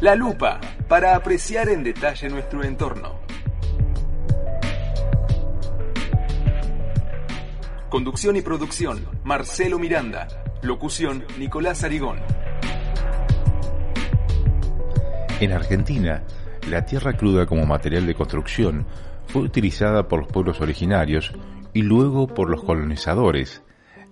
La lupa para apreciar en detalle nuestro entorno. Conducción y producción, Marcelo Miranda. Locución, Nicolás Arigón. En Argentina, la tierra cruda como material de construcción fue utilizada por los pueblos originarios y luego por los colonizadores,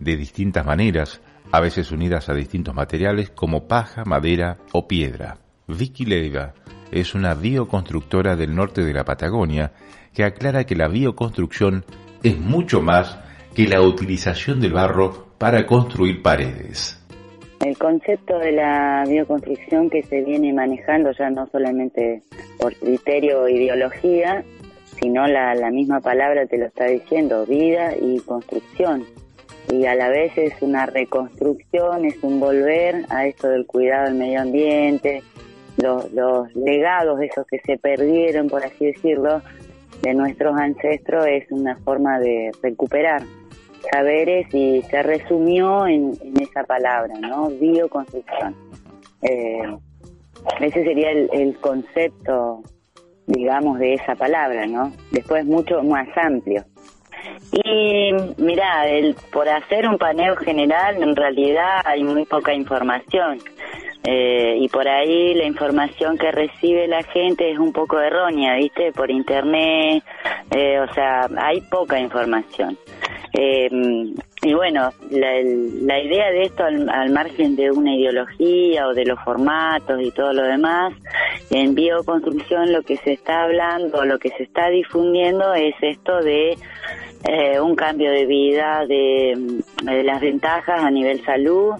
de distintas maneras, a veces unidas a distintos materiales como paja, madera o piedra. Vicky Leiva es una bioconstructora del norte de la Patagonia que aclara que la bioconstrucción es mucho más que la utilización del barro para construir paredes. El concepto de la bioconstrucción que se viene manejando ya no solamente por criterio o ideología, sino la, la misma palabra te lo está diciendo, vida y construcción. Y a la vez es una reconstrucción, es un volver a esto del cuidado del medio ambiente, los, los legados esos que se perdieron, por así decirlo, de nuestros ancestros es una forma de recuperar saberes y se resumió en, esa palabra, ¿no? Bioconstrucción. Eh, ese sería el, concepto, digamos, de esa palabra, ¿no? Después mucho más amplio. Y mira, el, por hacer un paneo general, en realidad hay muy poca información. Eh, y por ahí la información que recibe la gente es un poco errónea, ¿viste? Por internet, eh, o sea, hay poca información. Eh, y bueno, la, idea de esto, al, margen de una ideología o de los formatos y todo lo demás, en bioconstrucción lo que se está hablando, lo que se está difundiendo es esto de eh, un cambio de vida, de, las ventajas a nivel salud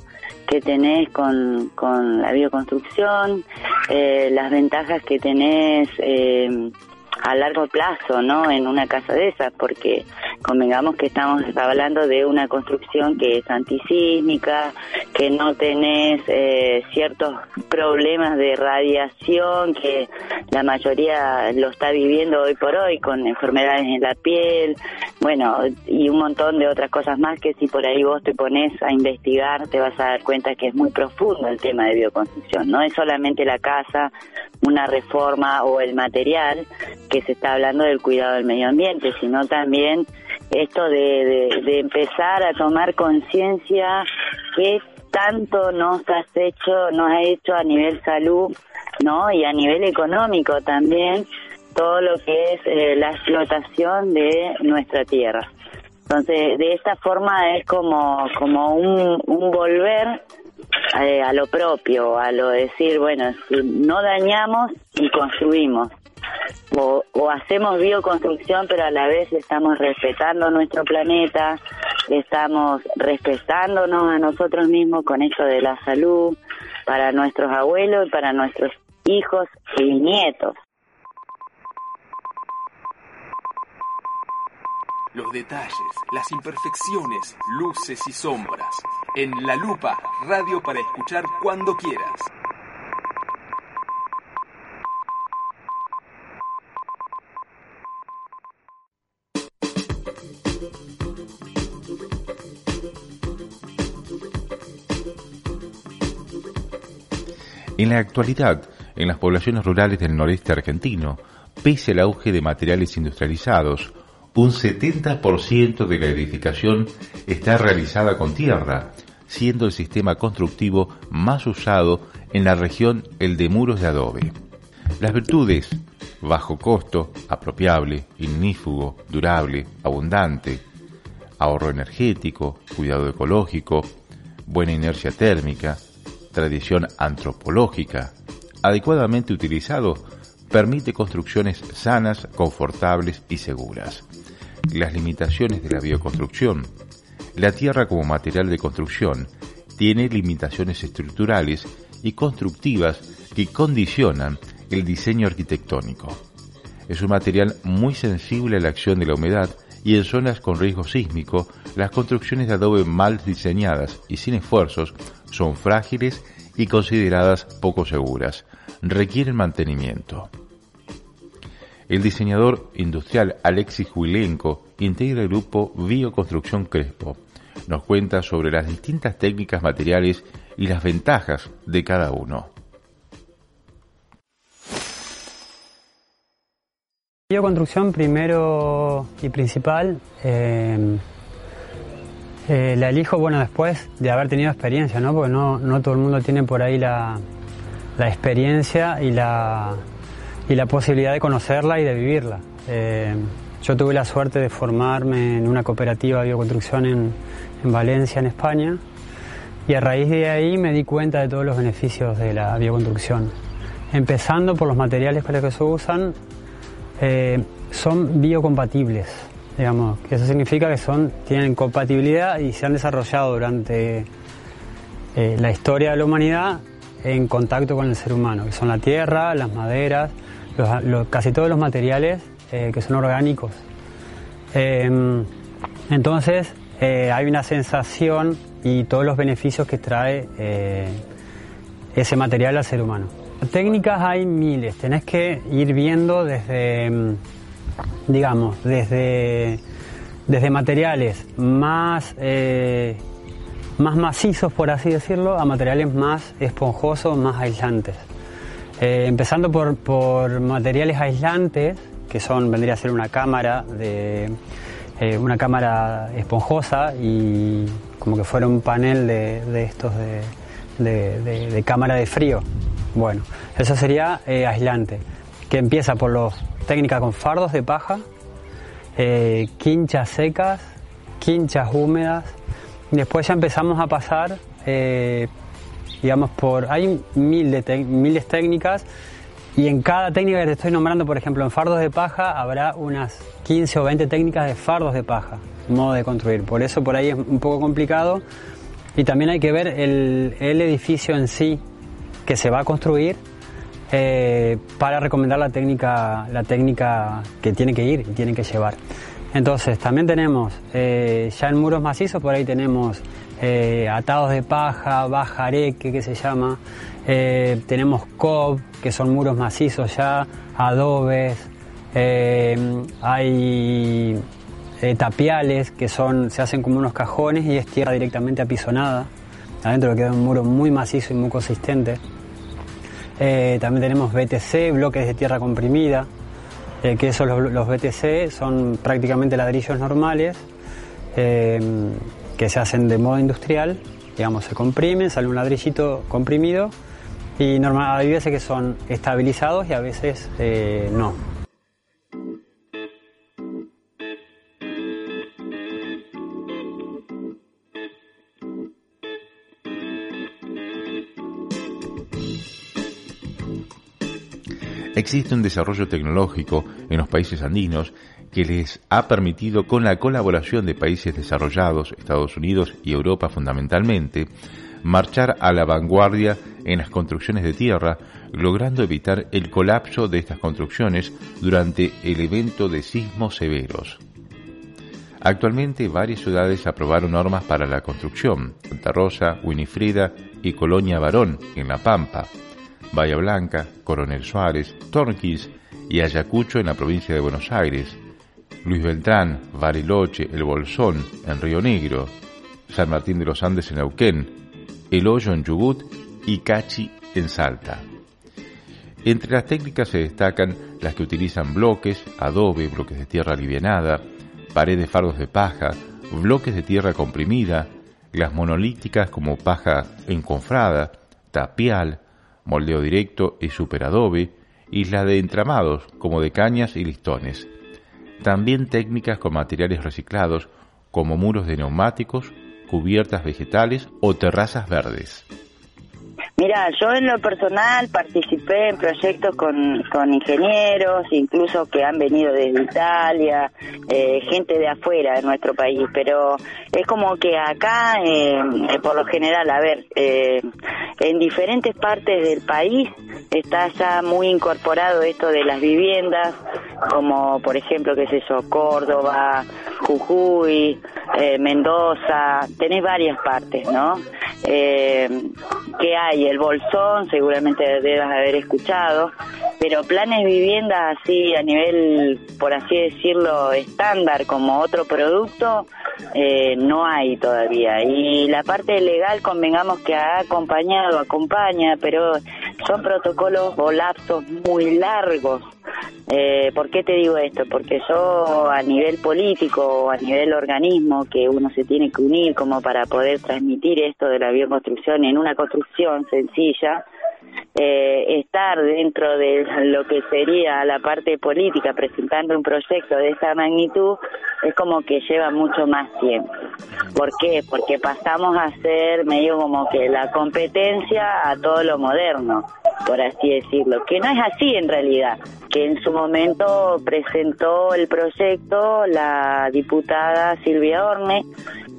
que tenés con, con la bioconstrucción, eh, las ventajas que tenés eh, a largo plazo, ¿no? En una casa de esas, porque convengamos que estamos hablando de una construcción que es antisísmica, que no tenés eh, ciertos problemas de radiación que la mayoría lo está viviendo hoy por hoy con enfermedades en la piel, bueno, y un montón de otras cosas más que si por ahí vos te pones a investigar te vas a dar cuenta que es muy profundo el tema de bioconstrucción, no es solamente la casa, una reforma o el material, que se está hablando del cuidado del medio ambiente, sino también esto de, de, empezar a tomar conciencia que tanto nos has hecho, nos ha hecho a nivel salud, ¿no? Y a nivel económico también, todo lo que es eh, la explotación de nuestra tierra. Entonces, de esta forma es como, como un, un volver eh, a lo propio, a lo decir, bueno, no dañamos y construimos. O, hacemos bioconstrucción, pero a la vez estamos respetando nuestro planeta, estamos respetándonos a nosotros mismos con esto de la salud, para nuestros abuelos y para nuestros hijos y nietos. Los detalles, las imperfecciones, luces y sombras. En La Lupa, radio para escuchar cuando quieras. En la actualidad, en las poblaciones rurales del noreste argentino, pese al auge de materiales industrializados, un 70% de la edificación está realizada con tierra, siendo el sistema constructivo más usado en la región el de muros de adobe. Las virtudes, bajo costo, apropiable, ignífugo, durable, abundante, ahorro energético, cuidado ecológico, buena inercia térmica, tradición antropológica, adecuadamente utilizado, permite construcciones sanas, confortables y seguras las limitaciones de la bioconstrucción. La tierra como material de construcción tiene limitaciones estructurales y constructivas que condicionan el diseño arquitectónico. Es un material muy sensible a la acción de la humedad y en zonas con riesgo sísmico, las construcciones de adobe mal diseñadas y sin esfuerzos son frágiles y consideradas poco seguras. Requieren mantenimiento. El diseñador industrial Alexis Huilenko integra el grupo Bioconstrucción Crespo, nos cuenta sobre las distintas técnicas materiales y las ventajas de cada uno. Bioconstrucción, primero y principal, eh, eh, la elijo bueno después de haber tenido experiencia, ¿no? porque no, no todo el mundo tiene por ahí la, la experiencia y la, y la posibilidad de conocerla y de vivirla. Eh, yo tuve la suerte de formarme en una cooperativa de bioconstrucción en, en, Valencia, en España, y a raíz de ahí me di cuenta de todos los beneficios de la bioconstrucción. Empezando por los materiales para los que se usan, eh, son biocompatibles, digamos, eso significa que son, tienen compatibilidad y se han desarrollado durante eh, la historia de la humanidad en contacto con el ser humano, que son la tierra, las maderas, casi todos los materiales eh, que son orgánicos. Em, entonces hay una sensación y todos los beneficios que trae ese material al ser humano. Técnicas hay miles, tenés que ir viendo desde, em, digamos, desde, desde materiales más, más macizos, por así decirlo, a materiales más esponjosos, más aislantes. Eh, empezando por, materiales aislantes, que son, vendría a ser una cámara de eh, una cámara esponjosa y como que fuera un panel de, estos de, cámara de frío. Bueno, eso sería eh, aislante, que empieza por los técnicas con fardos de paja, quinchas secas, quinchas húmedas, después ya empezamos a pasar digamos, por... Hay miles de miles técnicas y en cada técnica que te estoy nombrando, por ejemplo, en fardos de paja habrá unas 15 o 20 técnicas de fardos de paja, modo de construir. Por eso por ahí es un poco complicado y también hay que ver el, edificio en sí que se va a construir eh, para recomendar la técnica, la técnica que tiene que ir y tiene que llevar. Entonces, también tenemos, eh, ya en muros macizos, por ahí tenemos eh, atados de paja, bajareque que se llama, tenemos cob, que son muros macizos ya, adobes, hay tapiales que son, se hacen como unos cajones y es tierra directamente apisonada. Adentro queda un muro muy macizo y muy consistente. También tenemos BTC, bloques de tierra comprimida, que esos los, los, BTC son prácticamente ladrillos normales que se hacen de modo industrial, digamos, se comprimen, sale un ladrillito comprimido y normal, hay veces que son estabilizados y a veces eh, no. Existe un desarrollo tecnológico en los países andinos que les ha permitido, con la colaboración de países desarrollados, Estados Unidos y Europa fundamentalmente, marchar a la vanguardia en las construcciones de tierra, logrando evitar el colapso de estas construcciones durante el evento de sismos severos. Actualmente varias ciudades aprobaron normas para la construcción, Santa Rosa, Winifreda y Colonia Barón en La Pampa, Bahía Blanca, Coronel Suárez, Torquís y Ayacucho en la provincia de Buenos Aires, Luis Beltrán, Bariloche, El Bolsón en Río Negro, San Martín de los Andes en Neuquén, El Hoyo en Chubut y Cachi en Salta. Entre las técnicas se destacan las que utilizan bloques, adobe, bloques de tierra alivianada, paredes fardos de paja, bloques de tierra comprimida, las monolíticas como paja enconfrada, tapial, moldeo directo y superadobe, y las de entramados como de cañas y listones. También técnicas con materiales reciclados como muros de neumáticos, cubiertas vegetales o terrazas verdes. Mira, yo en lo personal participé en proyectos con, con ingenieros, incluso que han venido desde Italia, eh, gente de afuera de nuestro país, pero es como que acá, eh, por lo general, a ver, eh, en diferentes partes del país está ya muy incorporado esto de las viviendas, como por ejemplo, qué sé yo, Córdoba, Jujuy, Mendoza, tenés varias partes, ¿no? Que hay el Bolsón, seguramente debes haber escuchado, pero planes vivienda así a nivel, por así decirlo, estándar como otro producto, eh, no hay todavía. Y la parte legal, convengamos que ha acompañado, acompaña, pero son protocolos o lapsos muy largos. Eh, ¿Por qué te digo esto? Porque yo a nivel político o a nivel organismo que uno se tiene que unir como para poder transmitir esto de la bioconstrucción en una construcción sencilla, eh, estar dentro de lo que sería la parte política presentando un proyecto de esta magnitud es como que lleva mucho más tiempo. ¿Por qué? Porque pasamos a ser medio como que la competencia a todo lo moderno, por así decirlo, que no es así en realidad, que en su momento presentó el proyecto la diputada Silvia Orne,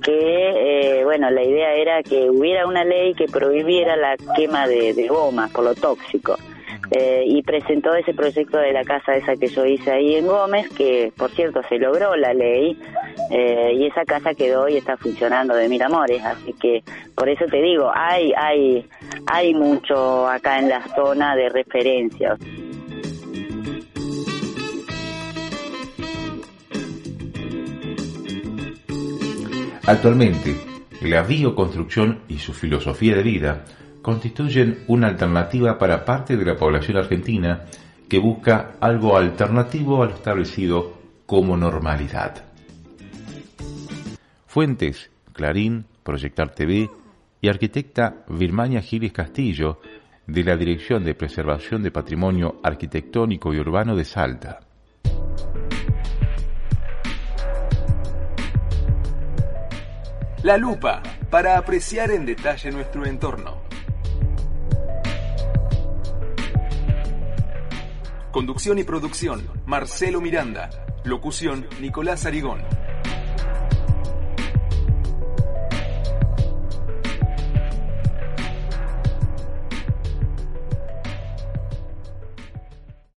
que, eh, bueno, la idea era que hubiera una ley que prohibiera la quema de, de gomas por lo tóxico. Eh, y presentó ese proyecto de la casa esa que yo hice ahí en Gómez, que por cierto se logró la ley, eh, y esa casa quedó y está funcionando de mil amores, así que por eso te digo, hay, hay, hay mucho acá en la zona de referencia. Actualmente, la bioconstrucción y su filosofía de vida constituyen una alternativa para parte de la población argentina que busca algo alternativo a lo establecido como normalidad. Fuentes, Clarín, Proyectar TV y arquitecta Virmania Giles Castillo de la Dirección de Preservación de Patrimonio Arquitectónico y Urbano de Salta. La lupa para apreciar en detalle nuestro entorno. Conducción y producción, Marcelo Miranda. Locución, Nicolás Arigón.